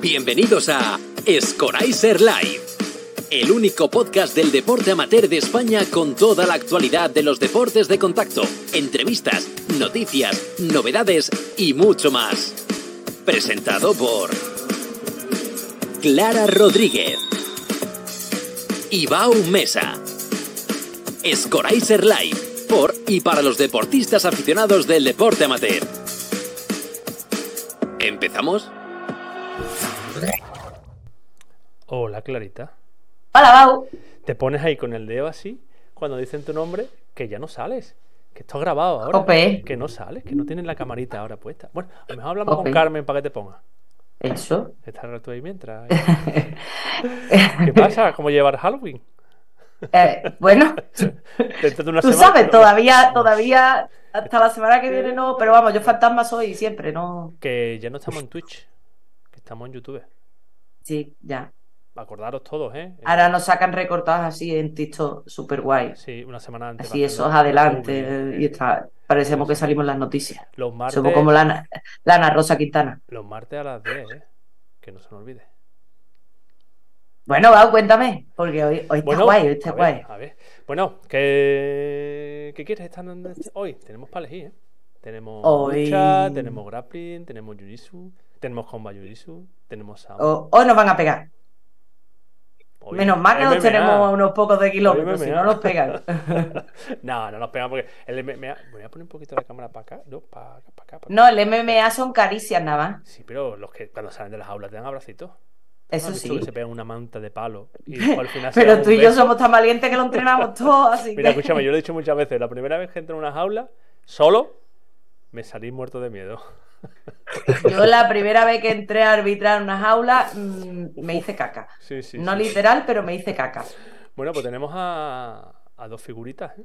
Bienvenidos a Scoraiser Live, el único podcast del deporte amateur de España con toda la actualidad de los deportes de contacto, entrevistas, noticias, novedades y mucho más. Presentado por Clara Rodríguez, Ibao Mesa, Scoraiser Live, por y para los deportistas aficionados del deporte amateur. ¿Empezamos? Hola, Clarita. Hola, Bau. Te pones ahí con el dedo así cuando dicen tu nombre que ya no sales. Que está grabado ahora. Que no sales, que no tienes la camarita ahora puesta. Bueno, a lo mejor hablamos con Carmen para que te ponga. Eso. Estás tú ahí mientras. ¿Qué pasa? ¿Cómo llevar Halloween? Eh, bueno, tú semana, sabes, todavía, todavía, hasta la semana que viene no, pero vamos, yo fantasma soy siempre, ¿no? Que ya no estamos en Twitch, que estamos en YouTube. Sí, ya. Acordaros todos, ¿eh? Ahora nos sacan recortadas así en TikTok, súper guay. Sí, una semana antes. Así, esos hacerlo adelante, y está, parecemos que salimos las noticias. Los martes, Somos como la, Ana- la Ana Rosa Quintana. los martes a las 10, ¿eh? Que no se nos olvide. Bueno, Bau, cuéntame, porque hoy, hoy está Bueno, guay, hoy está a ver, guay. a ver. Bueno, ¿qué, ¿qué quieres estar este- hoy? Tenemos para elegir, ¿eh? Tenemos Hoy- lucha, tenemos grappling, tenemos jiu-jitsu, tenemos combat jiu-jitsu, tenemos sound. O- hoy nos van a pegar. Hoy- Menos mal que nos tenemos unos pocos de kilómetros, si no nos pegan. no, no nos pegan porque el MMA... Voy a poner un poquito la cámara para acá, no, para acá, para acá. para. No, el MMA son caricias nada más. Sí, pero los que cuando salen de las aulas te dan abracitos. Eso ¿No has visto sí. que se pegan una manta de palo y después al final se Pero tú y yo somos tan valientes que lo entrenamos todo, así Mira, que. escúchame, yo lo he dicho muchas veces. La primera vez que entré en una jaula, solo, me salí muerto de miedo. Yo la primera vez que entré a arbitrar una jaula mm, me hice caca. Sí, sí. No sí. literal, pero me hice caca. Bueno, pues tenemos a, a dos figuritas. ¿eh?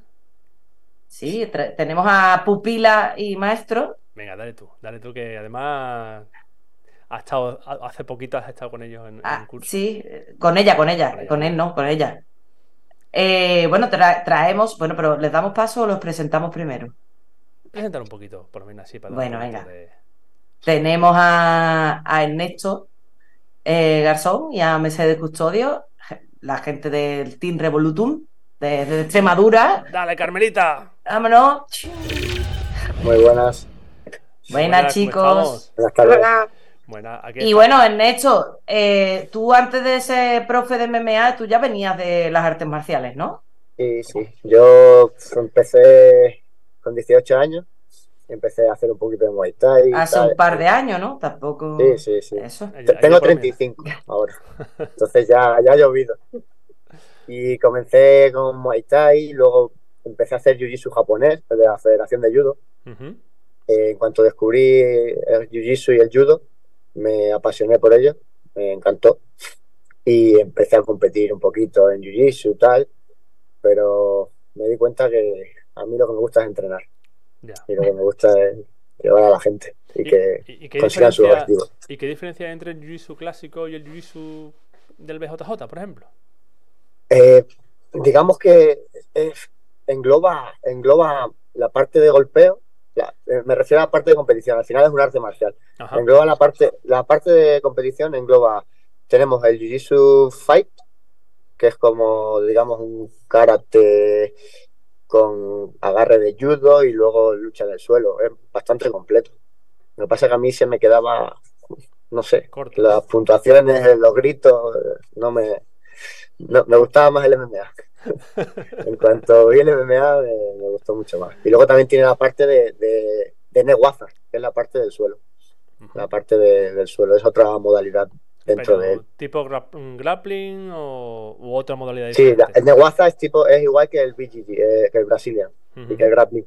Sí, tenemos a Pupila y Maestro. Venga, dale tú, dale tú, que además ha estado, ha- hace poquito has estado con ellos en, en Ah, un curso. sí, con ella, con Con ella, con él no, con ella. Eh, bueno, tra- traemos, bueno, pero ¿les damos paso o los presentamos primero? Presentar un poquito, por lo menos así, para Bueno, venga. de- Tenemos a, a Ernesto eh, Garzón y a Mercedes Custodio, la gente del Team Revolutum de, de Extremadura. ¡Dale, Carmelita! Vámonos. Muy buenas. Buenas, ¿cómo chicos. Buenas tardes. Buena, aquí Y bueno, Ernesto, eh, tú antes de ser profe de MMA, tú ya venías de las artes marciales, ¿no? Sí, sí. Yo empecé con 18 años. Empecé a hacer un poquito de Muay Thai. Hace tal. un par de años, ¿no? Tampoco. Sí, sí, sí. Eso. Tengo lo pones, mira. 35 ahora. Entonces ya, ya ha llovido. Y comencé con Muay Thai, luego empecé a hacer Jiu-Jitsu japonés de la Federación de Judo. Eh, en cuanto descubrí el Jiu-Jitsu y el Judo, me apasioné por ello, me encantó. Y empecé a competir un poquito en Jiu-Jitsu y tal, pero me di cuenta que a mí lo que me gusta es entrenar Ya. y lo que me gusta es llevar a la gente y que y- consigan sus diferencia- objetivos. ¿Y qué diferencia hay entre el jiu-jitsu clásico y el jiu-jitsu del BJJ, por ejemplo? Eh, digamos que es- engloba, engloba la parte de golpeo, la- eh, me refiero a la parte de competición, al final es un arte marcial. Ajá. Engloba la parte, la parte de competición engloba, tenemos el Jiu-Jitsu Fight, que es como, digamos, un karate con agarre de judo y luego lucha en el suelo. Es bastante completo. Lo que pasa es que a mí se me quedaba, no sé, Corto. las puntuaciones, los gritos, eh, no me, no- me gustaba más el MMA. En cuanto vi el MMA, me, me gustó mucho más. Y luego también tiene la parte de, de, de Newaza, que es la parte del suelo. La parte de- del suelo es otra modalidad dentro Pero, de él. ¿Tipo un grappling o u otra modalidad Sí, diferente? el Newaza es tipo, es igual que el BGG, eh, que el Brazilian y que el grappling.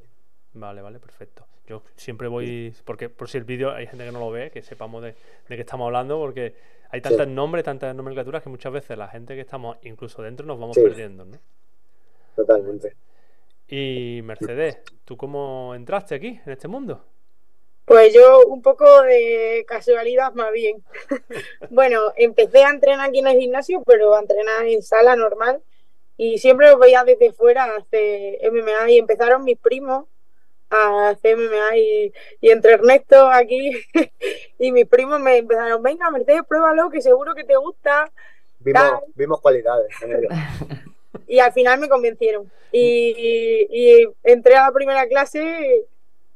Vale, vale, perfecto. Yo siempre voy, porque por si el vídeo hay gente que no lo ve, que sepamos de, de qué estamos hablando, porque hay tantos nombres, tantas nomenclaturas que muchas veces la gente que estamos incluso dentro nos vamos Sí. perdiendo, ¿no? Totalmente. Y Mercedes, ¿tú cómo entraste aquí, en este mundo? Pues yo un poco de casualidad más bien. bueno, empecé a entrenar aquí en el gimnasio, pero a entrenar en sala normal. Y siempre lo veía desde fuera hacer MMA y empezaron mis primos a hacer MMA y, y entre Ernesto aquí y mis primos me empezaron, venga Mercedes, pruébalo, que seguro que te gusta. Vimos, vimos cualidades en ello. Y al final me convencieron. Y, y entré a la primera clase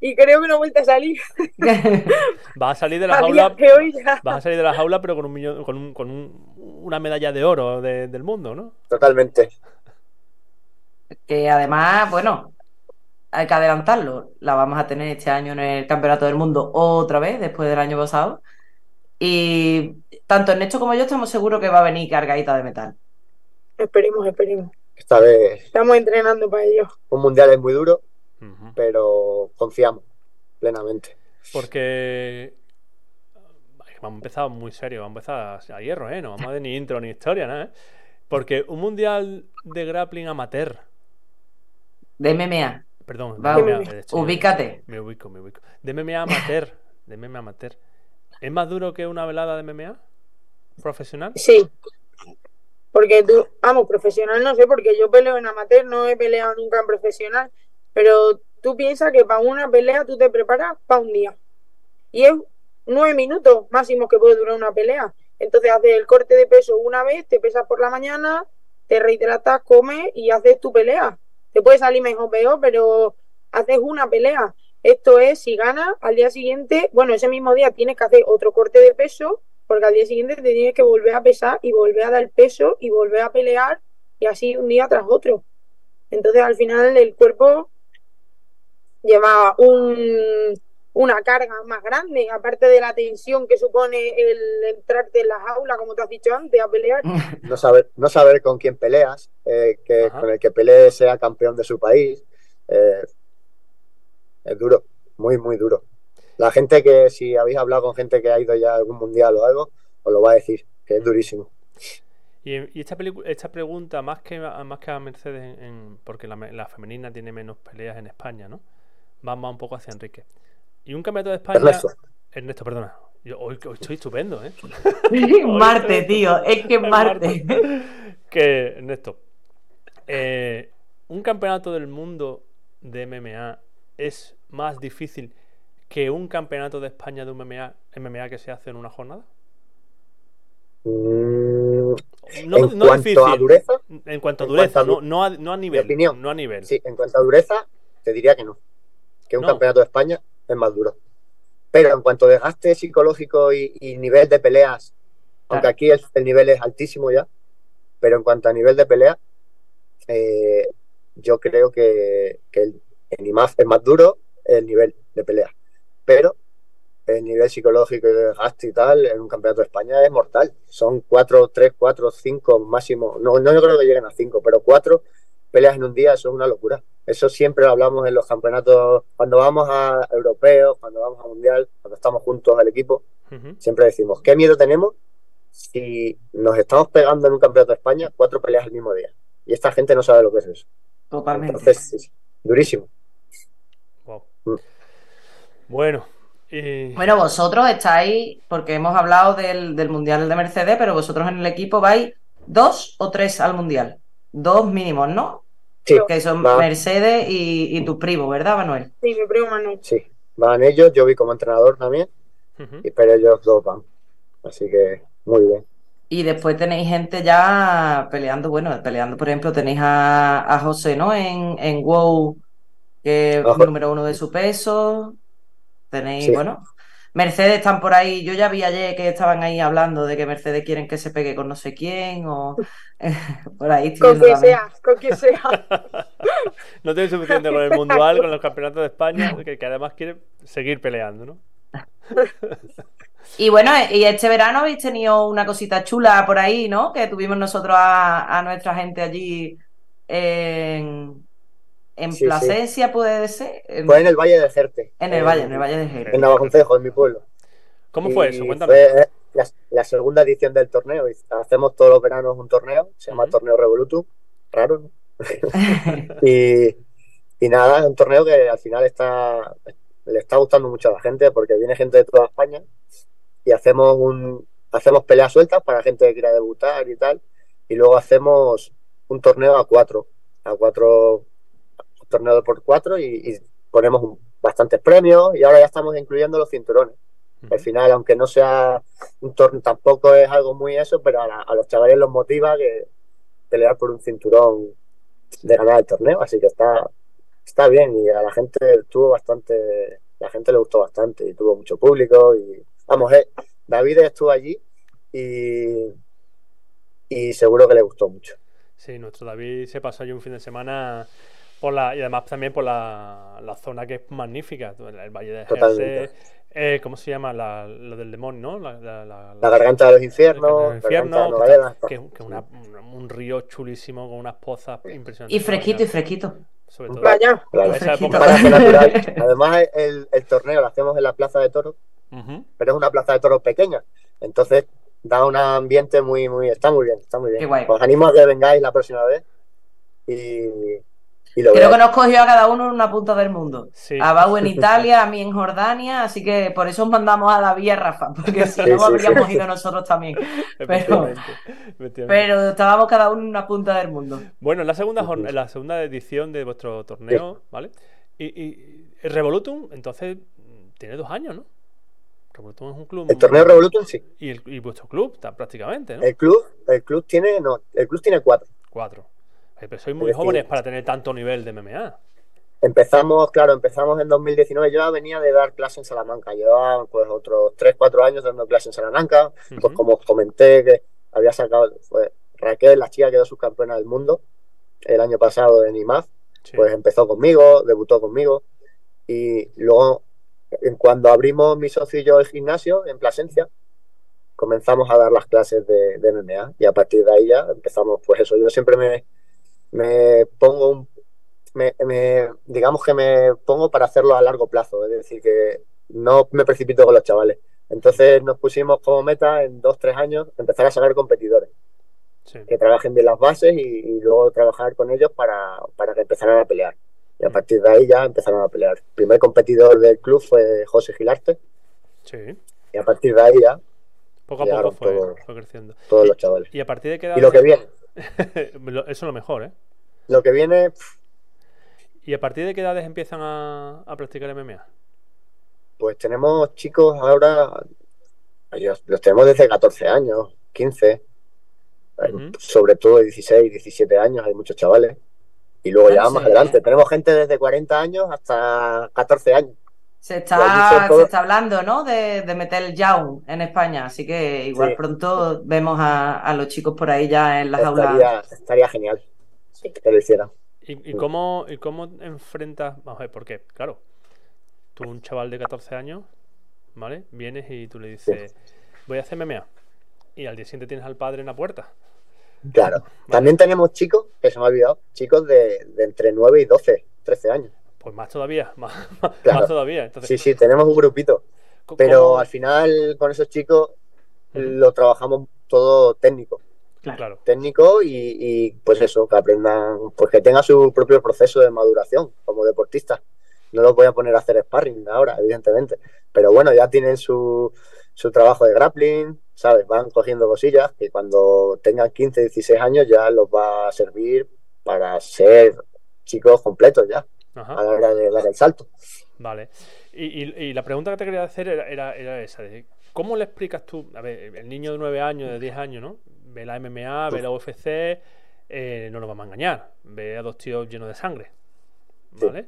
y creo que no he vuelto a salir. Vas a salir de la jaula. Vas a salir de la jaula, pero con un millón, con, un- con un- una medalla de oro de- del mundo, ¿no? Totalmente. que además, bueno, hay que adelantarlo. La vamos a tener este año en el Campeonato del Mundo otra vez, después del año pasado. Y tanto Ernesto como yo estamos seguros que va a venir cargadita de metal. Esperemos, esperemos. Esta vez Estamos entrenando para ello. un mundial es muy duro, Pero confiamos plenamente. Porque vamos a empezar muy serio, vamos a empezar a hierro, ¿eh? No vamos a ver ni intro ni historia, nada, ¿eh? Porque un mundial de grappling amateur, De MMA. perdón, de Va, MMA, de hecho, ubícate. Me ubico, me ubico. De MMA amateur, de MMA amateur. ¿Es más duro que una velada de MMA profesional? Sí. Porque tú, vamos, profesional no sé, porque yo peleo en amateur, no he peleado nunca en profesional. Pero tú piensas que para una pelea tú te preparas para un día. Y es nueve minutos máximo que puede durar una pelea. Entonces haces el corte de peso una vez, te pesas por la mañana, te rehidratas, comes y haces tu pelea. Te puede salir mejor o peor, pero haces una pelea. Esto es, si ganas, al día siguiente, bueno, ese mismo día tienes que hacer otro corte de peso, porque al día siguiente te tienes que volver a pesar y volver a dar peso y volver a pelear y así un día tras otro. Entonces al final el cuerpo lleva un, una carga más grande, aparte de la tensión que supone el entrarte en la jaula, como te has dicho antes, a pelear. No saber, no saber con quién peleas, eh, que Ajá. con el que pelee sea campeón de su país. eh, es duro, muy, muy duro. La gente que, si habéis hablado con gente que ha ido ya a algún mundial o algo, os lo va a decir, que es durísimo. Y, y esta, esta pregunta, más que, a- más que a Mercedes, en- en- porque la, me- la femenina tiene menos peleas en España, ¿no? Va más un poco hacia Enrique. Y un campeonato de España. Ernesto. Ernesto, perdona. Yo hoy, hoy estoy estupendo, ¿eh? Marte, tío. Es que es Marte. que, Ernesto, eh, un campeonato del mundo de MMA es más difícil que un campeonato de España de un MMA, MMA que se hace en una jornada. Mm, No, en no cuanto difícil. a dureza, En cuanto a en dureza, cuanto a no, du- no, a, no a nivel. opinión. No a nivel. sí, en cuanto a dureza, te diría que no. Que un No. campeonato de España es más duro. Pero en cuanto a desgaste psicológico y, y nivel de peleas, aunque aquí el, el nivel es altísimo ya, pero en cuanto a nivel de pelea, eh, yo creo que, que el, el IMAF es más duro el nivel de pelea. Pero el nivel psicológico y de desgaste y tal en un campeonato de España es mortal. Son cuatro, tres, cuatro, cinco máximo. No, no yo creo que lleguen a cinco, pero cuatro peleas en un día, eso es una locura. Eso siempre lo hablamos en los campeonatos, cuando vamos a europeos, cuando vamos a mundial, cuando estamos juntos al equipo, siempre decimos, ¿qué miedo tenemos si nos estamos pegando en un campeonato de España cuatro peleas el mismo día? Y esta gente no sabe lo que es eso. Totalmente. Entonces, sí, durísimo. Wow. Mm. Bueno, y Bueno, vosotros estáis, porque hemos hablado del, del Mundial de Mercedes, pero vosotros en el equipo vais dos o tres al Mundial. Dos mínimos, ¿no? Sí, Que son. Mercedes y, y tu primo, ¿verdad, Manuel? Sí, mi primo Manuel. sí. Van ellos, yo vi como entrenador también, y pero ellos dos van. Así que, muy bien. Y después tenéis gente ya peleando, bueno, peleando, por ejemplo, tenéis a, a José, ¿no? En, en WoW, que es Ojo. número uno de su peso. Tenéis, Sí. bueno, Mercedes están por ahí. Yo ya vi ayer que estaban ahí hablando de que Mercedes quieren que se pegue con no sé quién o por ahí Con también. sea, con que sea. No tiene suficiente con el mundial, con los campeonatos de España, que, que además quiere seguir peleando, ¿no? Y bueno, y este verano habéis tenido una cosita chula por ahí, ¿no? Que tuvimos nosotros a, a nuestra gente allí en, en Sí, sí. Plasencia, puede ser. En, Fue en el Valle de Jerte. en el Valle, en el Valle de Jerez. En Navaconcejo, en mi pueblo. ¿Cómo fue Y eso? Cuéntame. Fue la, la segunda edición del torneo. Hacemos todos los veranos un torneo, se llama. Torneo Revolutum. Raro, ¿no? Y, y nada, es un torneo que al final está le está gustando mucho a la gente porque viene gente de toda España y hacemos un hacemos peleas sueltas para gente que quiera debutar y tal y luego hacemos un torneo a cuatro a cuatro torneo de por cuatro y, y ponemos un- bastantes premios y ahora ya estamos incluyendo los cinturones. Al final, aunque no sea un torneo, tampoco es algo muy eso, pero a, la- a los chavales los motiva que pelear por un cinturón de ganar el torneo, así que está, está bien y a la gente tuvo bastante, la gente le gustó bastante y tuvo mucho público y vamos, eh, David estuvo allí y, y seguro que le gustó mucho. Sí, nuestro David se pasó allí un fin de semana por la, y además también por la, la zona que es magnífica, el, Valle de. Jersey, eh, ¿cómo se llama? La, lo del demonio, ¿no? La, la- la- La garganta de los infiernos, infierno, que, que- que una- un, río chulísimo con unas pozas impresionantes. Y fresquito y fresquito. Sobre todo. Vaya. Claro, fresquito. Además, el, el torneo lo hacemos en la Plaza de Toros, pero es una Plaza de Toros pequeña. Entonces, da un ambiente muy, muy. Está muy bien, está muy bien. Os animo a que vengáis la próxima vez y, y Creo que nos cogió a cada uno en una punta del mundo. Sí. A Bau en Italia, a mí en Jordania, así que por eso os mandamos a David y a Rafa, porque si Sí, no sí, habríamos sí. ido nosotros también. Pero estábamos cada uno en una punta del mundo. Bueno, en la segunda, la segunda edición de vuestro torneo, ¿vale? Y, y el Revolutum, entonces, tiene dos años, ¿no? Revolutum es un club. El torneo Revolutum sí. Y, el- y vuestro club, está prácticamente, ¿no? El club, el club tiene, no, el club tiene cuatro. Cuatro. Eh, Pero sois muy Es decir, jóvenes para tener tanto nivel de MMA. Empezamos, claro, empezamos en 2019. Yo venía de dar clase en Salamanca. Llevaba pues otros 3, 4 años dando clase en Salamanca. Pues como os comenté que había sacado, fue Raquel, la chica quedó subcampeona del mundo el año pasado en IMAF. Sí. Pues empezó conmigo, debutó conmigo. Y luego, cuando abrimos mi socio y yo el gimnasio en Plasencia, comenzamos a dar las clases de, de MMA. Y a partir de ahí ya empezamos, pues eso. Yo siempre me, me pongo un me, me- digamos que me pongo para hacerlo a largo plazo, es decir, que no me precipito con los chavales. Entonces nos pusimos como meta en dos, tres años empezar a sacar competidores, Sí. que trabajen bien las bases y, y luego trabajar con ellos para, para que empezaran a pelear. Y a partir de ahí ya empezaron a pelear. El primer competidor del club fue José Gilarte Sí. y a partir de ahí ya Poco a poco fue, creciendo. todos Y- los chavales. Y a partir de qué edad. Y lo que viene, Eso es lo mejor, ¿eh? lo que viene, ¿Y a partir de qué edades empiezan a, a practicar MMA? pues tenemos chicos ahora, los tenemos desde 14 años, 15, eh, Ujú. sobre todo de 16, 17 años, hay muchos chavales. Y luego ya Ah, más sí, adelante, ¿eh? tenemos gente desde 40 años hasta 14 años. Se está, se está hablando, ¿no? De, de meter el Jaun en España, así que igual Sí. pronto vemos a, a los chicos por ahí ya en las aulas. Estaría, estaría genial que lo hicieran. ¿Y, y cómo, ¿Y cómo enfrentas.? Vamos a ver, ¿por qué? Claro, tú, un chaval de 14 años, ¿vale? Vienes y tú le dices, voy a hacer MMA. Y al día siguiente tienes al padre en la puerta. Claro. También tenemos chicos, que se me ha olvidado, chicos de, de entre 9 y 12, 13 años. Pues más todavía, más, más Claro. todavía. Entonces, Sí, sí, tenemos un grupito. Pero ¿cómo- al final con esos chicos lo trabajamos todo técnico. Claro, técnico y, y, pues eso, que aprendan, pues que tengan su propio proceso de maduración como deportistas. No los voy a poner a hacer sparring ahora, evidentemente, pero bueno, ya tienen su, su trabajo de grappling, ¿sabes? Van cogiendo cosillas que cuando tengan 15, 16 años ya los va a servir para ser chicos completos ya, ajá. a la hora de dar el salto. Vale. Y, y- y la pregunta que te quería hacer era, era, era esa. de ¿Cómo le explicas tú? A ver, el niño de 9 años, de 10 años, ¿no? Ve la MMA, ve la UFC, eh, no nos vamos a engañar. Ve a dos tíos llenos de sangre. Sí. ¿Vale?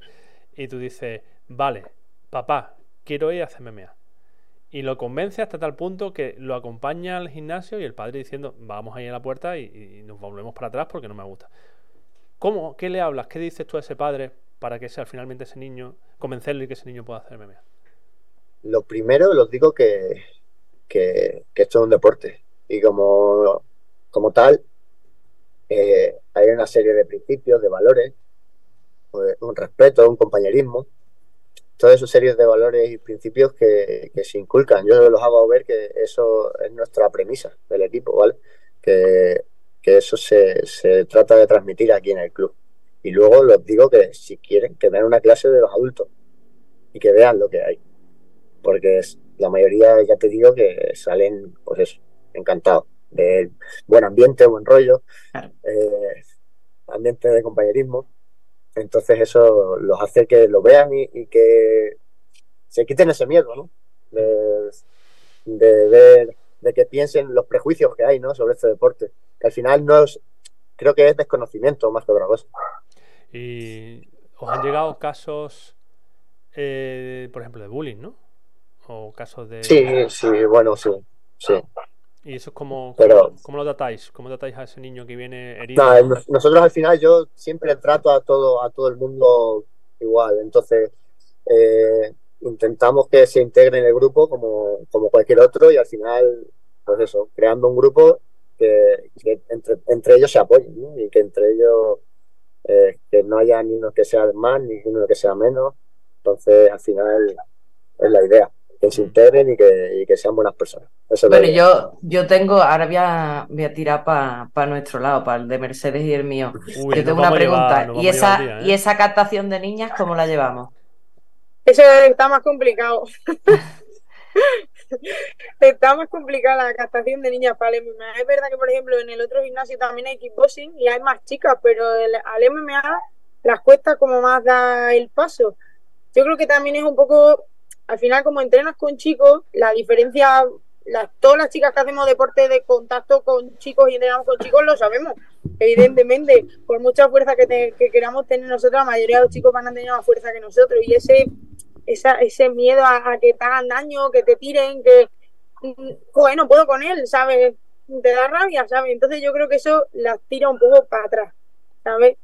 Y tú dices, vale, papá, quiero ir a hacer MMA. Y lo convence hasta tal punto que lo acompaña al gimnasio y el padre diciendo, vamos ahí a la puerta y, y nos volvemos para atrás porque no me gusta. ¿Cómo? ¿Qué le hablas? ¿Qué dices tú a ese padre para que sea finalmente ese niño, convencerle que ese niño pueda hacer MMA? Lo primero, los digo que, que, que esto es un deporte y como, como tal eh, hay una serie de principios, de valores, pues, un respeto, un compañerismo, todas esas series de valores y principios que, que se inculcan. Yo los hago ver que eso es nuestra premisa del equipo, ¿vale? Que, que eso se, se trata de transmitir aquí en el club. Y luego les digo que si quieren, que vean una clase de los adultos y que vean lo que hay porque es- la mayoría, ya te digo, que salen, pues eso, encantados. De buen ambiente, buen rollo, eh, ambiente de compañerismo. Entonces eso los hace que lo vean y, y que se quiten ese miedo, ¿no? De, de ver, de que piensen los prejuicios que hay, ¿no? Sobre este deporte. Que al final no es, creo que es desconocimiento más que otra cosa. Y os han llegado casos, eh, por ejemplo, de bullying, ¿no? O casos de... Sí, sí, bueno, sí, sí. ¿Y eso es como, Pero- cómo, cómo lo tratáis? ¿Cómo tratáis a ese niño que viene herido? Nosotros al final yo siempre trato a todo, a todo el mundo igual, entonces eh, intentamos que se integre en el grupo como, como cualquier otro y al final, pues eso, creando un grupo que, que entre, entre ellos se apoyen ¿no? y que entre ellos eh, que no haya ni uno que sea más ni uno que sea menos, entonces al final es la idea, que se integren y que, y que sean buenas personas. Eso Bueno, idea. yo, yo tengo, ahora voy a, voy a tirar para nuestro lado, para el de Mercedes y el mío. Uy, yo tengo una llevar- pregunta. ¿Y, esa, día, ¿Y ¿eh? esa captación de niñas cómo la llevamos? Eso está más complicado. está más complicada la captación de niñas para el MMA. Es verdad que, por ejemplo, en el otro gimnasio también hay kickboxing y hay más chicas, pero el- al MMA las cuesta como más dar el paso. Yo creo que también es un poco, al final, como entrenas con chicos, la diferencia, las, todas las chicas que hacemos deporte de contacto con chicos y entrenamos con chicos lo sabemos. Evidentemente, por mucha fuerza que, te- que queramos tener nosotros, la mayoría de los chicos van a tener más fuerza que nosotros. Y ese, esa, ese miedo a, a que te hagan daño, que te tiren, que, mm, joder, no puedo con él, ¿sabes? Te da rabia, ¿sabes? Entonces yo creo que eso las tira un poco para atrás, ¿sabes?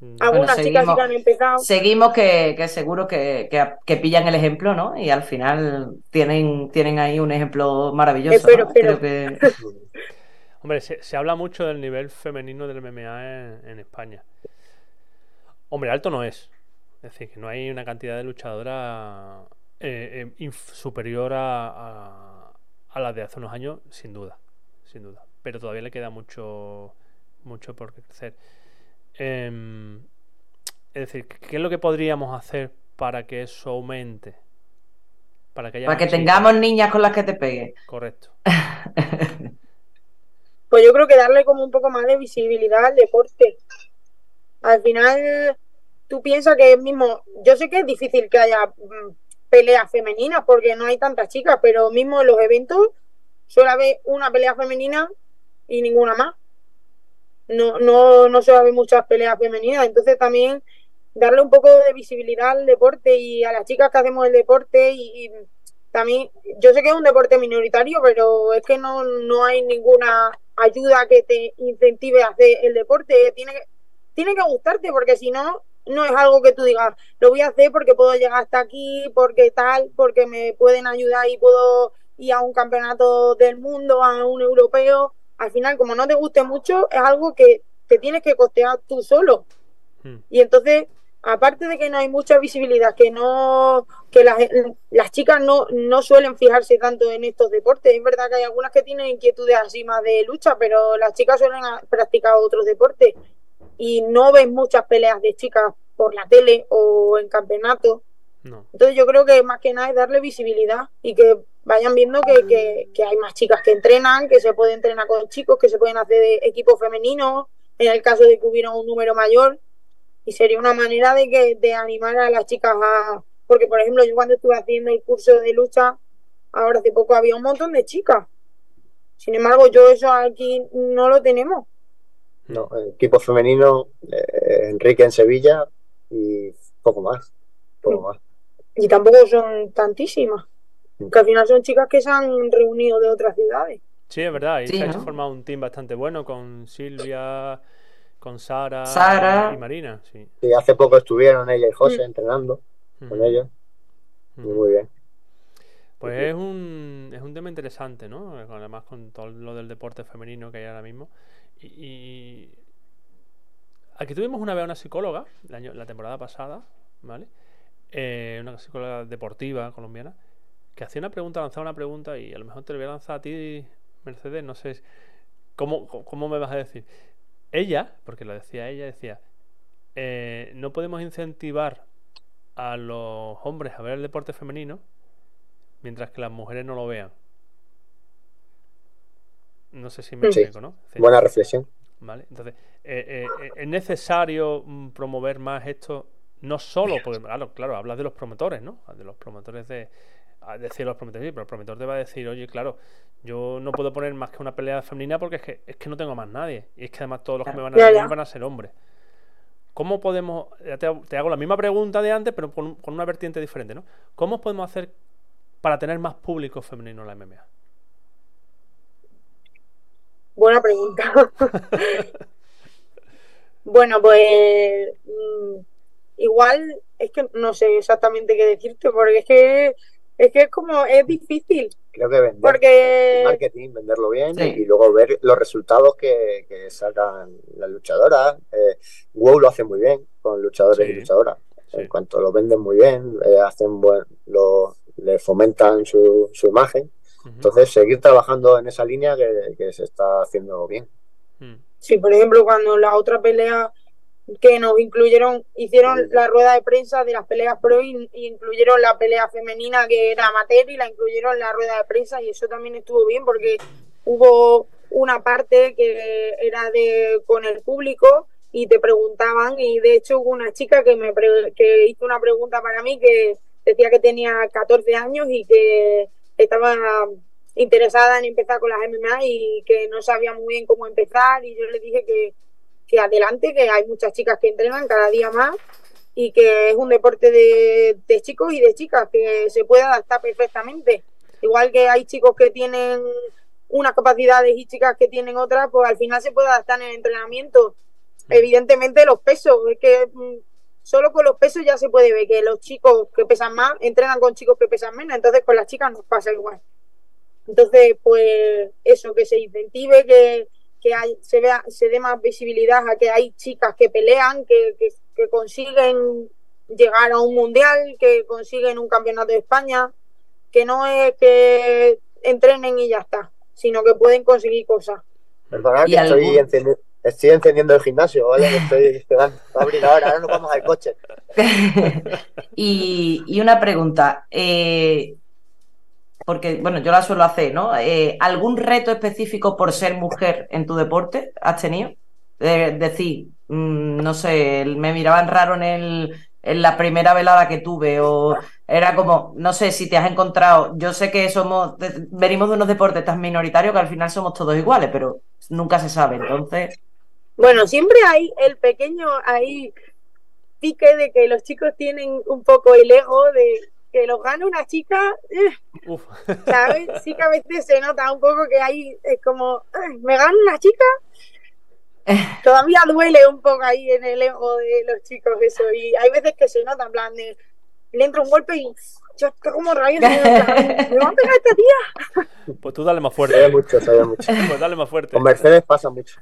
Mm, Algunas chicas sí seguimos. que han empezado. Seguimos que, que seguro que, que, que pillan el ejemplo, ¿no? Y al final tienen, tienen ahí un ejemplo maravilloso. Espero, ¿no? espero. Creo que- Hombre, se, se habla mucho del nivel femenino del MMA en, en España. Hombre, alto no es. Es decir, que no hay una cantidad de luchadoras eh, eh, superior a, a, a la de hace unos años, sin duda. Sin duda. Pero todavía le queda mucho, mucho por crecer. Em, es decir, ¿qué es lo que podríamos hacer para que eso aumente? Para que haya para que tengamos niñas con las que te pegues. Correcto. Pues yo creo que darle como un poco más de visibilidad al deporte. Al final, tú piensas que es mismo, yo sé que es difícil que haya mm, peleas femeninas porque no hay tantas chicas, pero mismo en los eventos suele haber una pelea femenina y ninguna más. No, no, no suele haber muchas peleas femeninas, entonces también darle un poco de visibilidad al deporte y a las chicas que hacemos el deporte y, también, yo sé que es un deporte minoritario, pero es que no, no hay ninguna ayuda que te incentive a hacer el deporte. Tiene tiene que gustarte, porque si no, no es algo que tú digas, lo voy a hacer porque puedo llegar hasta aquí, porque tal, porque me pueden ayudar y puedo ir a un campeonato del mundo, a un europeo. Al final, como no te guste mucho, es algo que te tienes que costear tú solo. Hmm. Y entonces, aparte de que no hay mucha visibilidad, que no, que las, las chicas no, no suelen fijarse tanto en estos deportes. Es verdad que hay algunas que tienen inquietudes así más de lucha, pero las chicas suelen practicar otros deportes. Y no ves muchas peleas de chicas por la tele o en campeonatos. No. Entonces yo creo que más que nada es darle visibilidad y que vayan viendo que, que- que hay más chicas que entrenan, que se puede entrenar con chicos, que se pueden hacer de equipos femeninos, en el caso de que hubiera un número mayor. Y sería una manera de que de animar a las chicas a... Porque, por ejemplo, yo cuando estuve haciendo el curso de lucha, ahora hace poco había un montón de chicas. Sin embargo, yo eso aquí no lo tenemos. No, el equipo femenino, eh, Enrique en Sevilla y poco más. Poco más. Y tampoco son tantísimas. Que al final son chicas que se han reunido de otras ciudades. Sí, es verdad. Y Sí, se ha formado un team bastante bueno con Silvia, con Sara, Sara. y Marina. Sí. Y hace poco estuvieron ella y José entrenando con Ujú. ellos. Muy bien. Pues es un, es un tema interesante, ¿no? Además con todo lo del deporte femenino que hay ahora mismo. Y, aquí tuvimos una vez una psicóloga, la temporada pasada, ¿vale? Eh, una psicóloga deportiva colombiana, que hacía una pregunta, lanzaba una pregunta y a lo mejor te lo voy a lanzar a ti, Mercedes, no sé cómo, cómo me vas a decir. Ella, porque lo decía ella, decía, eh, no podemos incentivar a los hombres a ver el deporte femenino mientras que las mujeres no lo vean. No sé si me Sí. explico, ¿no? Decir, Buena reflexión. ¿vale? Entonces, eh, eh, es necesario mm, promover más esto, no solo, porque claro, claro, hablas de los promotores, ¿no? De los promotores de, decir los promotores, sí, pero el promotor te va a decir, oye, claro, yo no puedo poner más que una pelea femenina porque es que, es que no tengo más nadie. Y es que además todos los que me van a venir van a ser hombres. ¿Cómo podemos, te, hago la misma pregunta de antes, pero con, una vertiente diferente, ¿no? ¿Cómo podemos hacer para tener más público femenino en la MMA? Buena pregunta. bueno, pues mm, igual es que no sé exactamente qué decirte, porque es que es que es como, es difícil. Creo que vender. Porque... Marketing, venderlo bien y luego ver los resultados que, que sacan las luchadoras. Eh, WoW lo hace muy bien con luchadores y luchadoras. En cuanto lo venden muy bien, eh, hacen buen, lo, le fomentan su, su imagen. Entonces, seguir trabajando en esa línea que, que se está haciendo bien. Mm. Sí, por ejemplo, cuando la otra pelea que nos incluyeron, hicieron la rueda de prensa de las peleas pro y, incluyeron la pelea femenina que era amateur y la incluyeron en la rueda de prensa y eso también estuvo bien porque hubo una parte que era de con el público y te preguntaban y de hecho hubo una chica que me que hizo una pregunta para mí que decía que tenía 14 años y que estaba interesada en empezar con las MMA y que no sabía muy bien cómo empezar y yo le dije que que adelante, que hay muchas chicas que entrenan cada día más y que es un deporte de, chicos y de chicas que se puede adaptar perfectamente. Igual que hay chicos que tienen unas capacidades y chicas que tienen otras, pues al final se puede adaptar en el entrenamiento. Evidentemente los pesos, es que mm, solo con los pesos ya se puede ver que los chicos que pesan más entrenan con chicos que pesan menos, entonces con las chicas nos pasa igual. Entonces, pues eso, que se incentive, que, que hay, se, vea, se dé más visibilidad a que hay chicas que pelean, que, que, consiguen llegar a un mundial, que consiguen un campeonato de España, que no es que entrenen y ya está, sino que pueden conseguir cosas. Perdona que estoy, estoy, encendiendo el gimnasio, ¿vale? Estoy abrir ahora, ahora nos vamos al coche. y, y, una pregunta, eh, porque, bueno, yo la suelo hacer, ¿no? Eh, ¿Algún reto específico por ser mujer en tu deporte has tenido? Es decir, mm, no sé, me miraban raro en, el, en la primera velada que tuve o era como, no sé si te has encontrado, yo sé que somos, venimos de unos deportes tan minoritarios que al final somos todos iguales, pero nunca se sabe, entonces... Bueno, siempre hay el pequeño ahí pique de que los chicos tienen un poco el ego de que lo gane una chica, eh, ¿sabes? Sí que a veces se nota un poco que hay, es como, ¿me gana una chica? Todavía duele un poco ahí en el ego de los chicos eso, y hay veces que se nota, en plan, de, le entra un golpe y yo estoy como rayos, ¿me va a pegar esta tía? Pues tú dale más fuerte. Sabe mucho, sabe mucho. Pues dale más fuerte. Con Mercedes pasa mucho.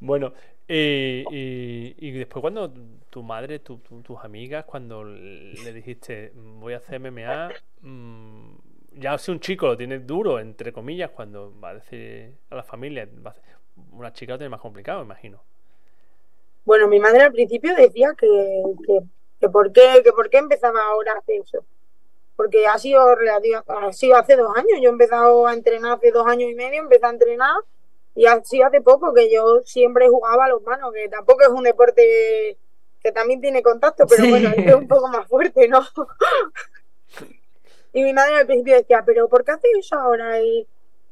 Bueno, y, y después cuando tu madre, tus amigas, cuando le dijiste voy a hacer MMA, mm, ya si un chico lo tiene duro, entre comillas, cuando va a decir a la familia, una chica lo tiene más complicado, imagino. Bueno, mi madre al principio decía que, que, por, qué, que por qué empezaba ahora a hacer eso. Porque ha sido, ha sido hace dos años. Yo he empezado a entrenar hace dos años y medio, empecé a entrenar y sido hace poco que yo siempre jugaba a los manos, que tampoco es un deporte que también tiene contacto, pero bueno, es un poco más fuerte, ¿no? y mi madre al principio decía, pero ¿por qué haces eso ahora? Y,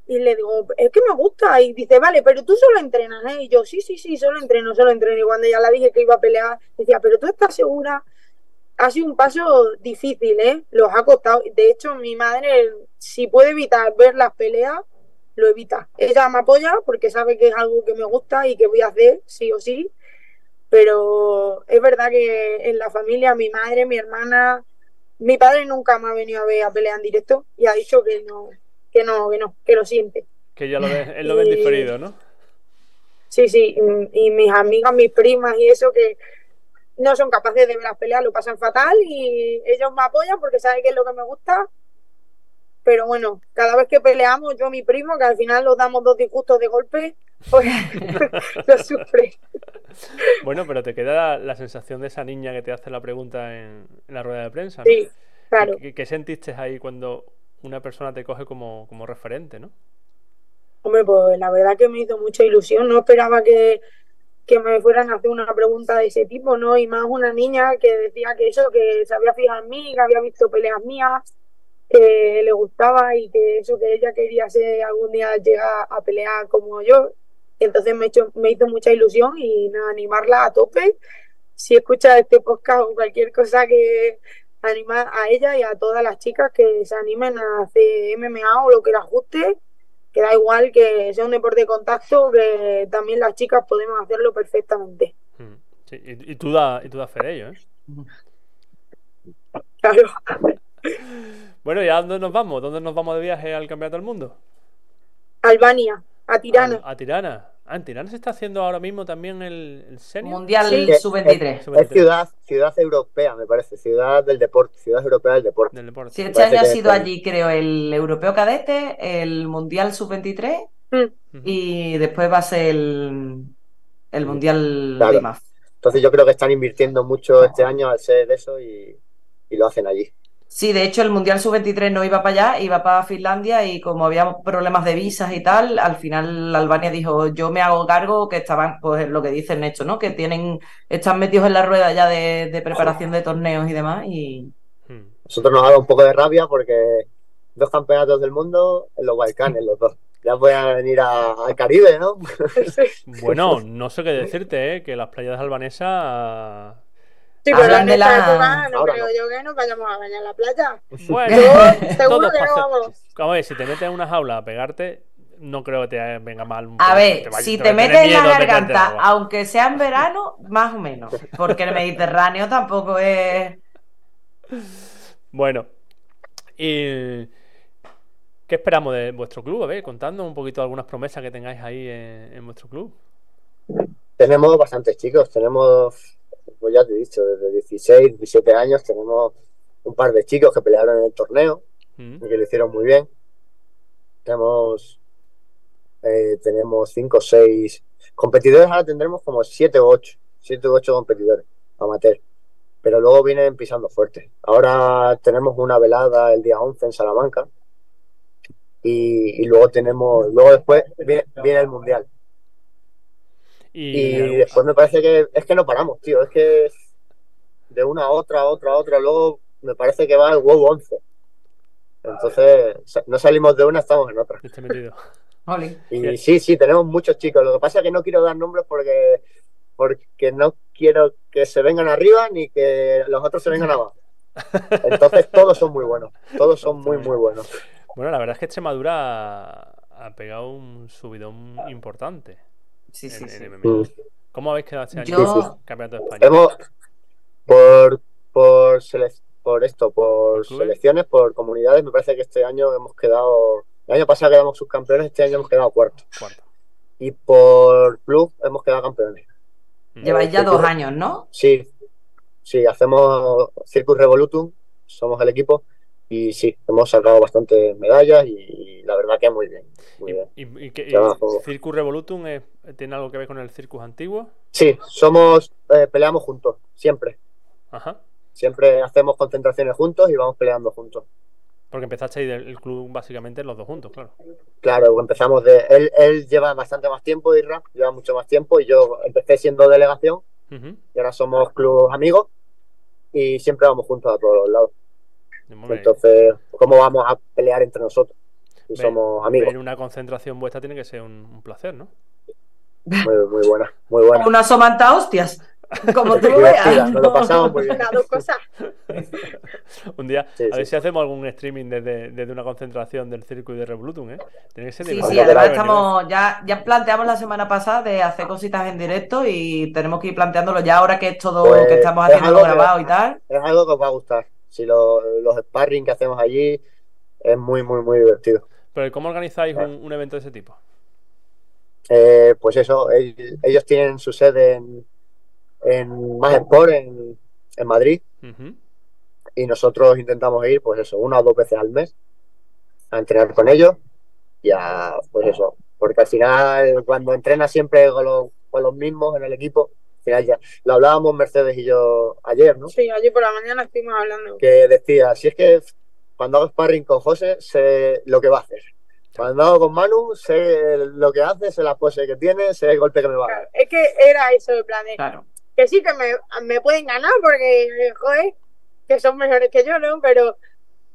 le digo, es que me gusta. Y dice, vale, pero tú solo entrenas, ¿eh? Y yo, sí, sí, sí, solo entreno, solo entreno. Y cuando ya la dije que iba a pelear, decía, pero tú estás segura. Ha sido un paso difícil, ¿eh? Los ha costado. De hecho, mi madre, si puede evitar ver las peleas, lo evita. Ella me apoya porque sabe que es algo que me gusta y que voy a hacer, sí o sí pero es verdad que en la familia, mi madre, mi hermana, mi padre nunca me ha venido a ver a pelear en directo y ha dicho que no, que no, que no, que lo siente. Que ya lo ves, él lo ve diferido, ¿no? Sí, sí, y mis amigas, mis primas y eso que no son capaces de ver las peleas, lo pasan fatal y ellos me apoyan porque saben que es lo que me gusta. Pero bueno, cada vez que peleamos, yo y mi primo, que al final los damos dos disgustos de golpe, pues lo sufre. Bueno, pero te queda la, sensación de esa niña que te hace la pregunta en, la rueda de prensa. Sí, claro. ¿Qué, sentiste ahí cuando una persona te coge como, referente, no? Hombre, pues la verdad que me hizo mucha ilusión. No esperaba que, que me fueran a hacer una pregunta de ese tipo, ¿no? Y más una niña que decía que eso, que se había fijado en mí, que había visto peleas mías, que le gustaba y que eso, que ella quería ser algún día llegar a pelear como yo. Y entonces me, hecho, me hizo mucha ilusión y nada, animarla a tope. Si escucha este podcast o cualquier cosa que animar a ella y a todas las chicas que se animen a hacer MMA o lo que les guste, que da igual que sea un deporte de contacto, que también las chicas podemos hacerlo perfectamente. Mm, sí, y, y, tú das y tú das fe de ello, ¿eh? Claro. Bueno, ¿y a dónde nos vamos? ¿Dónde nos vamos de viaje al Campeonato del Mundo? Albania, a Tirana. A, a Tirana. Ah, en Tirana se está haciendo ahora mismo también el, el senior. Mundial Sí. Sub-23. Sub-23. Es ciudad, ciudad europea, me parece, ciudad del deporte, ciudad europea del deporte. Del deporte. Sí, este año ha sido allí, creo, el Europeo Cadete, el Mundial Sub-23 Mm. Y después va a ser el, el Mundial Claro. de IMAF. Entonces yo creo que están invirtiendo mucho este año al ser eso y, y lo hacen allí. Sí, de hecho el Mundial Sub-23 no iba para allá, iba para Finlandia y como había problemas de visas y tal, al final Albania dijo, yo me hago cargo, que estaban, pues lo que dicen hecho, ¿no? Que tienen, están metidos en la rueda ya de, de preparación de torneos y demás y Mm. Nosotros nos ha dado un poco de rabia porque dos campeonatos del mundo en los Balcanes, los dos. Ya pueden venir a- al Caribe, ¿no? Bueno, no sé qué decirte, ¿eh? Que las playas albanesas. Sí, pero Hablan en de esta la- época no Ahora creo no. yo que nos vayamos a bañar en la playa. Bueno, Yo seguro que no vamos. A ver, si te metes en una jaula a pegarte, no creo que te venga mal. un A ver, vaya- si te metes en la garganta, aunque sea en verano, más o menos, porque el Mediterráneo tampoco es... Bueno, y. ¿Qué esperamos de vuestro club? A ver, contadnos un poquito algunas promesas que tengáis ahí en, en vuestro club. Tenemos bastantes chicos, tenemos, pues ya te he dicho, desde 16, 17 años tenemos un par de chicos que pelearon en el torneo Mm. y que lo hicieron muy bien. Tenemos eh, tenemos 5 o 6 competidores, ahora tendremos como 7 o 8, 7 u 8 competidores amateur, pero luego vienen pisando fuerte. Ahora tenemos una velada el día 11 en Salamanca y, y luego tenemos, luego después viene, viene el mundial. Y, Y después me parece que es que no paramos, tío. Es que de una a otra, a otra, a otra. Luego me parece que va el WoW 11. Entonces, no salimos de una, estamos en otra. metido. Y sí, sí, tenemos muchos chicos. Lo que pasa es que no quiero dar nombres porque, porque no quiero que se vengan arriba ni que los otros se vengan abajo. Entonces, todos son muy buenos. Todos son muy, muy buenos. Bueno, la verdad es que Extremadura ha pegado un subidón importante Sí, sí, en, sí. en MMA. ¿Cómo habéis quedado este año Yo- Campeonato de España? Hemos, por, por, sele- por esto, por selecciones, por comunidades, me parece que este año hemos quedado, el año pasado quedamos subcampeones, este año hemos quedado cuarto. Cuarto. Y por club hemos quedado campeones. Mm. Lleváis ya dos años, ¿no? Sí, sí, hacemos Circus Revolutum, somos el equipo, y sí, hemos sacado bastantes medallas y, la verdad que muy bien. Muy ¿Y, bien. y- y y. Circus Revolutum es- tiene algo que ver con el Circus antiguo? Sí, somos, eh, peleamos juntos, siempre. Ajá. Siempre hacemos concentraciones juntos y vamos peleando juntos. Porque empezasteis el, club básicamente los dos juntos, claro. Claro, empezamos de. Él, él lleva bastante más tiempo, Irra, lleva mucho más tiempo, y yo empecé siendo delegación, y ahora somos club amigos, y siempre vamos juntos a todos los lados. Entonces, ¿cómo vamos a pelear entre nosotros? Si ver- somos amigos. ver una concentración vuestra tiene que ser un, un placer, ¿no? Muy, muy buena, muy buena. Una somanta hostias, como tú veas. nos lo pasamos muy bien. Las dos cosas. Un día, Sí, a ver sí. si hacemos algún streaming desde, desde una concentración del circo y de Revolutum, ¿eh? Tiene que ser Sí, sí, además estamos, ya, ya planteamos la semana pasada de hacer cositas en directo y tenemos que ir planteándolo ya ahora que es todo Pues, que estamos es haciendo que- grabado y tal. Es algo que os va a gustar. Si lo- los sparring que hacemos allí es muy, muy, muy divertido. Pero ¿cómo organizáis un, un evento de ese tipo? Eh, pues eso, el- ellos tienen su sede en, en Más Sport, en, en Madrid, y nosotros intentamos ir, pues eso, una o dos veces al mes a entrenar con ellos y a, pues eso, porque al final cuando entrenas siempre con los, con los mismos en el equipo, al final ya, lo hablábamos Mercedes y yo ayer, ¿no? Sí, ayer por la mañana estuvimos hablando. Que decía, si es que cuando hago sparring con José, sé lo que va a hacer. Cuando hago con Manu, sé lo que hace, sé la pose que tiene, sé el golpe que me va a Claro, dar. es que era eso el plan. Claro. Que sí que me, me pueden ganar porque, joder, que son mejores que yo, ¿no? Pero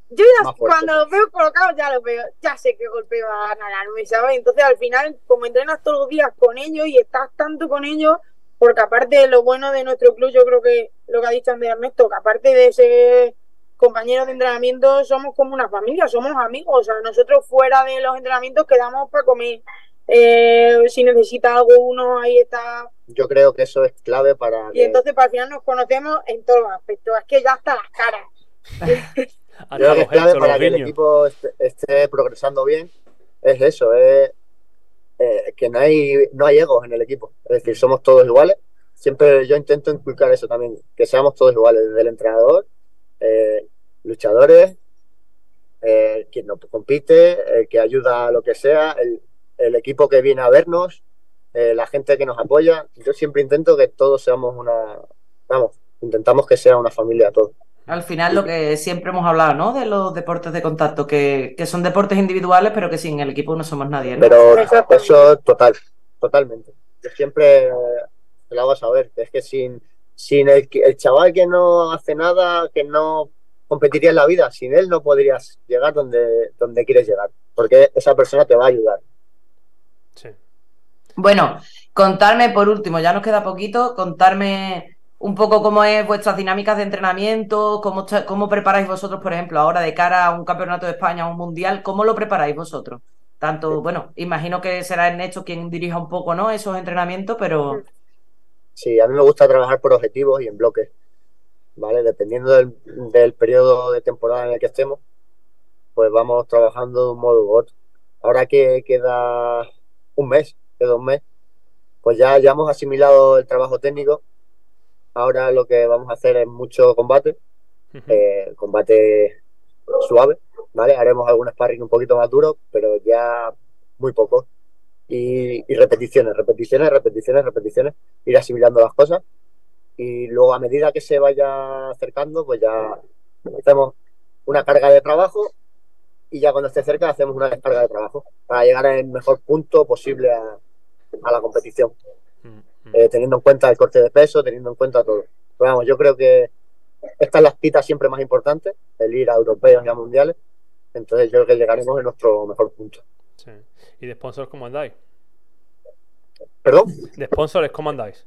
yo ya cuando los veo colocados ya los veo, ya sé qué golpe van a ganarme, ¿sabes? Entonces al final, como entrenas todos los días con ellos y estás tanto con ellos, porque aparte de lo bueno de nuestro club, yo creo que lo que ha dicho Andrés Ernesto, que aparte de ser compañeros de entrenamiento, somos como una familia, somos amigos. O sea, nosotros fuera de los entrenamientos quedamos para comer. Eh, si necesita algo uno, ahí está. Yo creo que eso es clave para Y que- entonces, para al final nos conocemos en todos los aspectos. Es que ya hasta las caras. Hasta Creo que es clave para que el equipo esté, esté progresando bien. Es eso, es eh, que no hay, no hay egos en el equipo. Es decir, somos todos iguales. Siempre yo intento inculcar eso también, que seamos todos iguales, desde el entrenador, eh, luchadores, eh, quien no compite, que ayuda a lo que sea, el, el equipo que viene a vernos, la gente que nos apoya. Yo siempre intento que todos seamos una, vamos, intentamos que sea una familia todos. Al final lo que siempre hemos hablado, ¿no? De los deportes de contacto, que, que son deportes individuales, pero que sin el equipo no somos nadie, ¿no? Pero eso total, totalmente. Yo siempre te lo hago saber, que es que sin, sin el, el chaval que no hace nada, que no competiría en la vida, sin él no podrías llegar donde, donde quieres llegar, porque esa persona te va a ayudar. Sí. Bueno, contarme por último, ya nos queda poquito, contarme un poco cómo es vuestras dinámicas de entrenamiento, cómo, está- cómo preparáis vosotros, por ejemplo, ahora de cara a un campeonato de España, a un mundial, ¿cómo lo preparáis vosotros? Tanto, bueno, imagino que será Ernesto quien dirija un poco, ¿no? Esos entrenamientos, pero Sí, a mí me gusta trabajar por objetivos y en bloques, ¿vale? Dependiendo del, del periodo de temporada en el que estemos, pues vamos trabajando de un modo u otro. Ahora que queda un mes, queda un mes, pues ya, ya hemos asimilado el trabajo técnico. Ahora lo que vamos a hacer es mucho combate, eh, combate suave, ¿vale? Haremos algún sparring un poquito más duro, pero ya muy poco. Y, y repeticiones, repeticiones, repeticiones, repeticiones, ir asimilando las cosas. Y luego a medida que se vaya acercando, pues ya hacemos una carga de trabajo y ya cuando esté cerca hacemos una descarga de trabajo para llegar al mejor punto posible a, a la competición. Eh, teniendo en cuenta el corte de peso, teniendo en cuenta todo. Pero vamos, yo creo que esta es la cita siempre más importante, el ir a europeos y a mundiales. Entonces yo creo que llegaremos en nuestro mejor punto. Sí. ¿Y de sponsors cómo andáis? ¿Perdón? ¿De sponsors cómo andáis?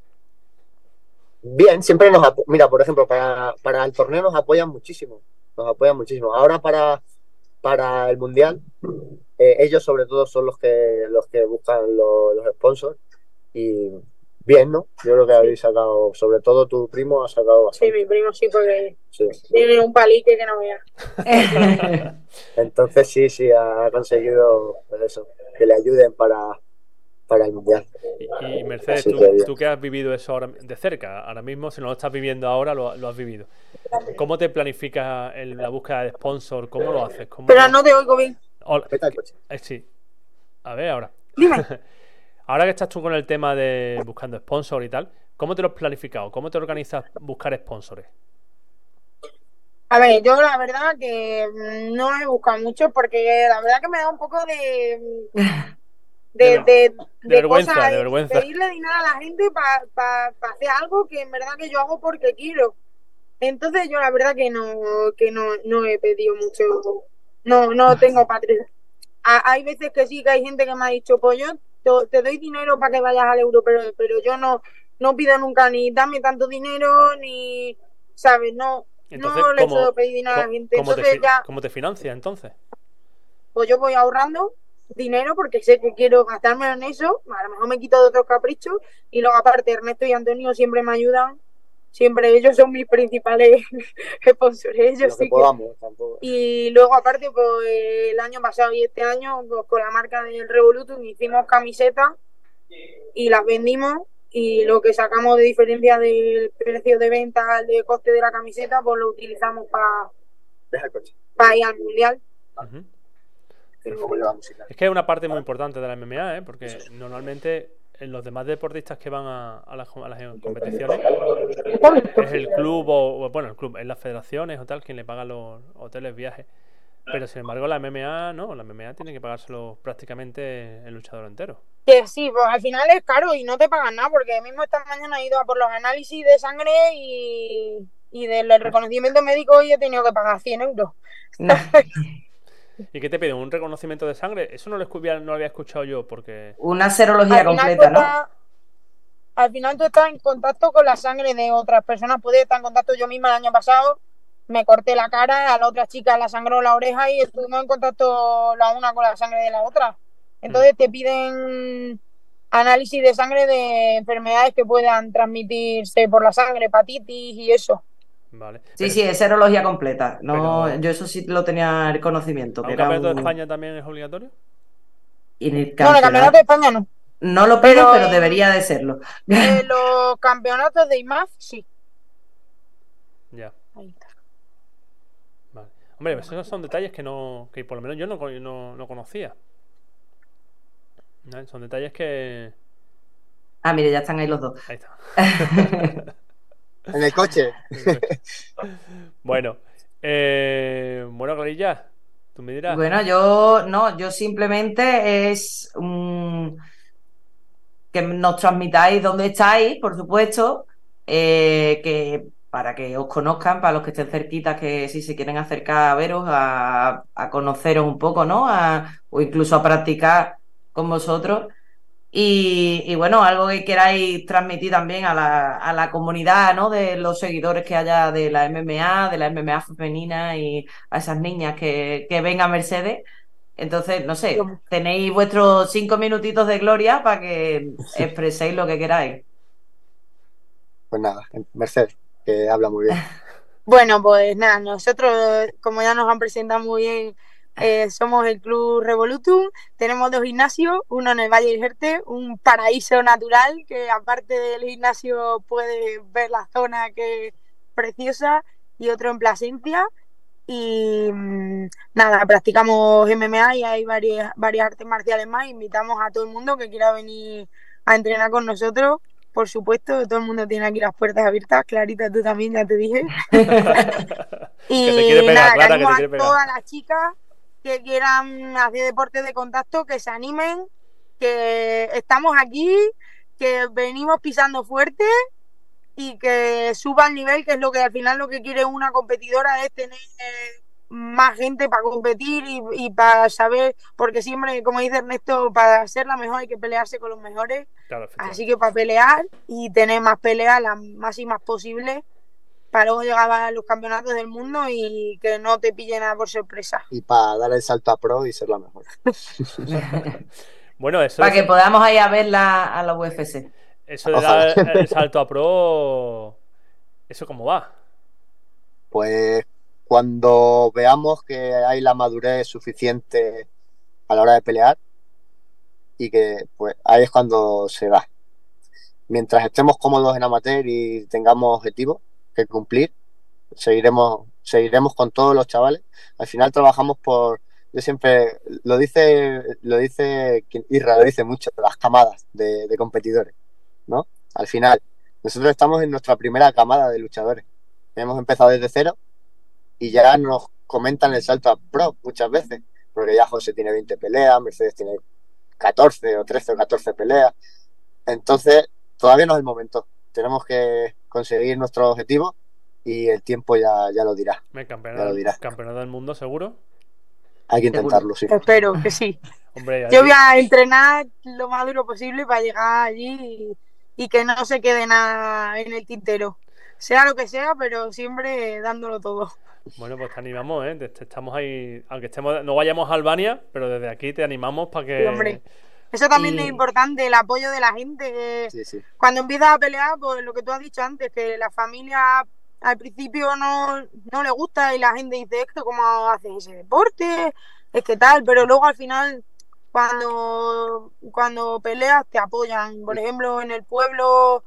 Bien, siempre nos mira, por ejemplo, para, para el torneo nos apoyan muchísimo, nos apoyan muchísimo. Ahora para, para el mundial, eh, ellos sobre todo son los que los que buscan lo- los sponsors y bien, ¿no? Yo creo que habéis sacado, sobre todo tu primo ha sacado Sí, bastante. mi primo sí, porque sí. tiene un palique que no vea. Entonces sí, sí, ha conseguido pues eso, que le ayuden para, para el mundial. Y, y Mercedes, tú, que tú que has vivido eso ahora de cerca, ahora mismo, si no lo estás viviendo ahora, lo, lo has vivido. ¿Cómo te planificas el- la búsqueda de sponsor? ¿Cómo lo haces? ¿Cómo- Pero no te oigo bien. Hola. Eh, sí. A ver, ahora. Dime. Ahora que estás tú con el tema de buscando sponsor y tal, ¿cómo te lo has planificado? ¿Cómo te organizas buscar sponsores? A ver, yo la verdad que no he buscado mucho porque la verdad que me da un poco de de, De- de, vergüenza, cosas, de vergüenza. pedirle dinero a la gente para hacer algo que en verdad que yo hago porque quiero. Entonces yo la verdad que no que no, no he pedido mucho. No no tengo patria. A- Hay veces que sí que hay gente que me ha dicho, pues yo te, te doy dinero para que vayas al euro, pero, pero yo no no pido nunca ni dame tanto dinero ni sabes no Entonces, no le ¿cómo, suelo pedir dinero a la gente. cómo te, Entonces fi- ya cómo te financias entonces? pues yo voy ahorrando dinero porque sé que quiero gastármelo en eso, a lo mejor me quito de otros caprichos y luego aparte Ernesto y Antonio siempre me ayudan, siempre ellos son mis principales sponsors, ellos Lo sí que que- podamos, tampoco. Y luego aparte pues el año pasado y este año pues, con la marca del Revolutum hicimos camisetas y las vendimos y lo que sacamos de diferencia del precio de venta al de coste de la camiseta pues lo utilizamos para coche. ir al mundial. Es que es una parte muy importante de la MMA, ¿eh? porque normalmente en los demás deportistas que van a, a las, a las competiciones es el club o, o, bueno, el club, es las federaciones o tal quien le paga los hoteles, viajes. Pero sin embargo, la MMA no, la MMA tiene que pagárselo prácticamente el luchador entero. Que sí, pues al final es caro y no te pagan nada, porque mismo esta mañana he ido a por los análisis de sangre y, y del reconocimiento médico y he tenido que pagar 100 euros. ¿Y qué te piden? ¿Un reconocimiento de sangre? Eso no lo, escu- no lo había escuchado yo porque... Una serología Al completa, ¿no? Al final tú estás en contacto con la sangre de otras personas. Puedes estar en contacto yo misma el año pasado. Me corté la cara, a la otra chica la sangró la oreja y estuvimos en contacto la una con la sangre de la otra. Entonces te piden análisis de sangre de enfermedades que puedan transmitirse por la sangre, hepatitis y eso. Vale. Sí, Pero- sí, es serología completa. No, Pero- yo eso sí lo tenía el conocimiento, ¿A que un era campeonato de. España también es obligatorio? y en el No, el campeonato- de España no. No lo piden, Pero pero en- debería de serlo. Los campeonatos de IMAF, sí. Ya. Ahí está. Vale. Hombre, esos son detalles que no, que por lo menos yo no, no, no conocía. ¿No? Son detalles que. Ah, mire, ya están ahí los dos. Ahí está. En el coche. bueno. Eh, bueno, Clarilla, tú me dirás. Bueno, yo no, yo simplemente es que nos transmitáis dónde estáis, por supuesto, eh, que para que os conozcan, para los que estén cerquitas, que si se quieren acercar a veros, a, a conoceros un poco, ¿no? A- o incluso a practicar con vosotros. Y, y bueno, algo que queráis transmitir también a la, a la comunidad, ¿no? De los seguidores que haya de la MMA, de la MMA femenina y a esas niñas que, que ven a Mercedes. Entonces, no sé, tenéis vuestros cinco minutitos de gloria para que expreséis lo que queráis. Pues nada, Mercedes, que habla muy bien. Bueno, pues nada, nosotros, como ya nos han presentado muy bien, eh, somos el Club Revolutum. Tenemos dos gimnasios, uno en el Valle del Jerte, un paraíso natural que aparte del gimnasio puedes ver la zona que es preciosa y otro en Plasencia. Y mm, nada, practicamos MMA y hay varias, varias artes marciales más. Invitamos a todo el mundo que quiera venir a entrenar con nosotros. Por supuesto, todo el mundo tiene aquí las puertas abiertas. Clarita, tú también, ya te dije. Y Que te quiere pegar, nada, Clara, que te a quiere pegar. todas las chicas que quieran hacer deportes de contacto, que se animen, que estamos aquí, que venimos pisando fuerte y que suba el nivel, que es lo que al final lo que quiere una competidora es tener eh, más gente para competir y, y para saber, porque siempre, como dice Ernesto, para ser la mejor hay que pelearse con los mejores. Claro. Así que para pelear y tener más peleas, las máximas posibles, para luego llegar a los campeonatos del mundo y que no te pille nada por sorpresa. Y para dar el salto a pro y ser la mejor. Bueno, eso, para que podamos ir a verla a la UFC. eso de Ojalá. dar el salto a pro. ¿Eso cómo va? Pues cuando veamos que hay la madurez suficiente a la hora de pelear y que pues ahí es cuando se da. Mientras estemos cómodos en amateur y tengamos objetivos que cumplir, seguiremos, seguiremos con todos los chavales. Al final trabajamos por, yo siempre, lo dice, lo dice Isra, lo dice mucho, las camadas de, de competidores, ¿no? Al final, nosotros estamos en nuestra primera camada de luchadores. Hemos empezado desde cero y ya nos comentan el salto a pro muchas veces, porque ya José tiene 20 peleas, Mercedes tiene 14 o 13 o 14 peleas. Entonces, todavía no es el momento. Tenemos que conseguir nuestro objetivo y el tiempo ya, ya lo dirá. Me Ya campeonato, lo campeonato del mundo, seguro. Hay que Seguro. intentarlo, sí. Espero que sí. Hombre, ya Yo voy a entrenar lo más duro posible para llegar allí y, y que no se quede nada en el tintero. Sea lo que sea, pero siempre dándolo todo. Bueno, pues te animamos, ¿eh? Te- te estamos ahí, aunque estemos, no vayamos a Albania, pero desde aquí te animamos para que... Sí, hombre. Eso también Y- es importante, el apoyo de la gente. que Sí, sí. cuando empiezas a pelear, pues lo que tú has dicho antes, que la familia al principio no, no le gusta y la gente dice, esto cómo haces ese deporte, es que tal, pero luego al final cuando, cuando peleas te apoyan. Por ejemplo, en el pueblo,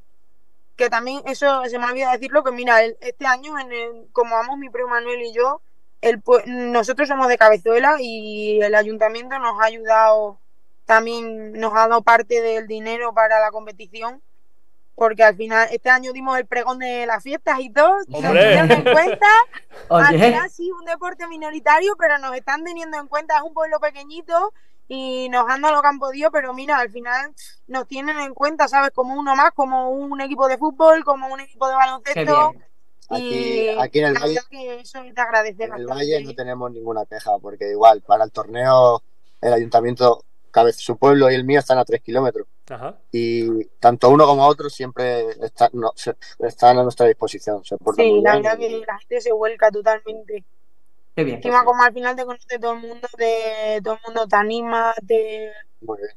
que también eso se me olvida decirlo, que mira, el- este año, en el, como vamos mi primo Manuel y yo, el, nosotros somos de Cabezuela y el ayuntamiento nos ha ayudado, también nos ha dado parte del dinero para la competición porque al final este año dimos el pregón de las fiestas y todo, nos tuvieron en cuenta, al final sí, un deporte minoritario, pero nos están teniendo en cuenta, es un pueblo pequeñito y nos han dado lo que han podido, pero mira, al final nos tienen en cuenta, ¿sabes? Como uno más, como un equipo de fútbol, como un equipo de baloncesto. Aquí, Y aquí en el Valle, que eso agradecer en el. Valle no tenemos ninguna queja, porque igual, para el torneo, el ayuntamiento, su pueblo y el mío están a tres kilómetros. Ajá. Y tanto uno como otro siempre están, no, se- están a nuestra disposición. Se Sí, muy la bien verdad que la gente se vuelca totalmente. Qué bien. Encima, como al final te conoce todo el mundo, te, todo el mundo te anima, te... muy bien.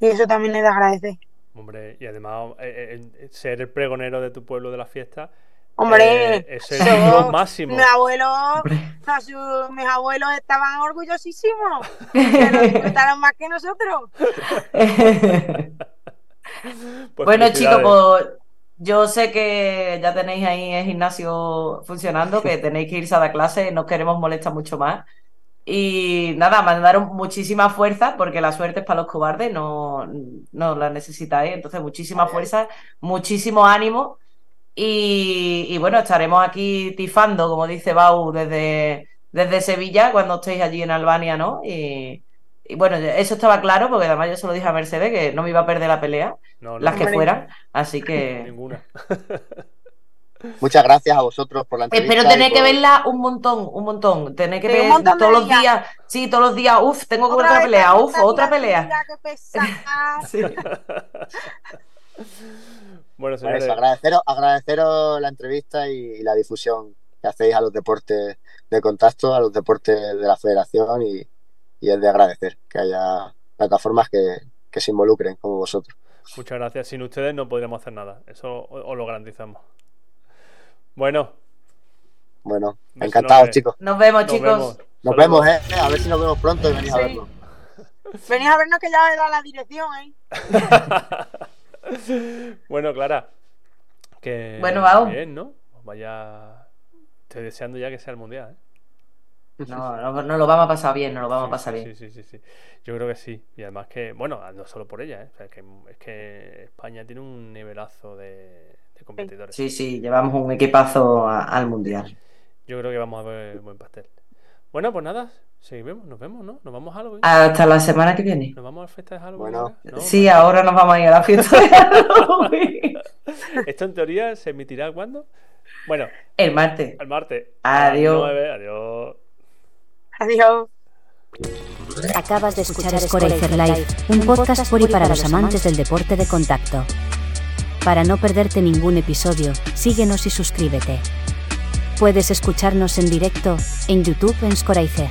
y eso también es de agradecer. Hombre, y además eh, eh, ser el pregonero de tu pueblo de la fiesta Hombre, eh, es el plus máximo. mi abuelo, Hombre. a su- mis abuelos estaban orgullosísimos, que lo disfrutaron más que nosotros. Pues bueno, chicos, pues yo sé que ya tenéis ahí el gimnasio funcionando, que tenéis que irse a dar clase, no os queremos molestar mucho más. Y nada, mandaros muchísima fuerza, porque la suerte es para los cobardes, no, no la necesitáis. Entonces, muchísima fuerza, muchísimo ánimo. Y, y bueno, estaremos aquí tifando, como dice Bau, desde, desde Sevilla, cuando estéis allí en Albania, ¿no? Y, y bueno, eso estaba claro, porque además yo se lo dije a Mercedes, que no me iba a perder la pelea No, no, las que fueran. Así que ninguna. Muchas gracias a vosotros por la entrevista. espero tener que verla un montón, un montón. Tener que ver todos los días. días. Sí, todos los días. Uf, tengo que ver otra vez pelea. Uf, otra pelea. tira, qué pesada. Sí. Bueno, señores, eso, agradeceros, agradeceros la entrevista y la difusión que hacéis a los deportes de contacto, a los deportes de la federación y, y es de agradecer que haya plataformas que, que se involucren como vosotros. muchas gracias. Sin ustedes no podríamos hacer nada. Eso os lo garantizamos. Bueno, Bueno, encantados chicos. Nos vemos, nos chicos. vemos. Nos Saludos. vemos, ¿eh? A ver si nos vemos pronto y venís a vernos. Venid a vernos que ya me da la dirección, ¿eh? bueno, Clara. Que Bueno, Bao. bien, ¿no? Vaya. Estoy deseando ya que sea el mundial, ¿eh? No, no, no lo vamos a pasar bien, no lo vamos a pasar sí, bien. Sí, sí, sí, sí. Yo creo que sí. Y además que, bueno, no solo por ella, ¿eh? O sea, que, es que España tiene un nivelazo de, de competidores. Sí, sí, llevamos un equipazo a- al mundial. Yo creo que vamos a ver buen pastel. Bueno, pues nada, seguimos, nos vemos, ¿no? Nos vamos a Halloween. Hasta la semana que viene. Nos vamos a la fiesta de Halloween. Bueno. Sí, ahora nos vamos a ir a la fiesta de Halloween. Esto en teoría se emitirá cuándo? Bueno, El martes. el martes. Adiós. Adiós. Adiós. Acabas de escuchar Scoracer Live, un podcast por y para los amantes del deporte de contacto. Para no perderte ningún episodio, síguenos y suscríbete. Puedes escucharnos en directo, en YouTube en Scoracer.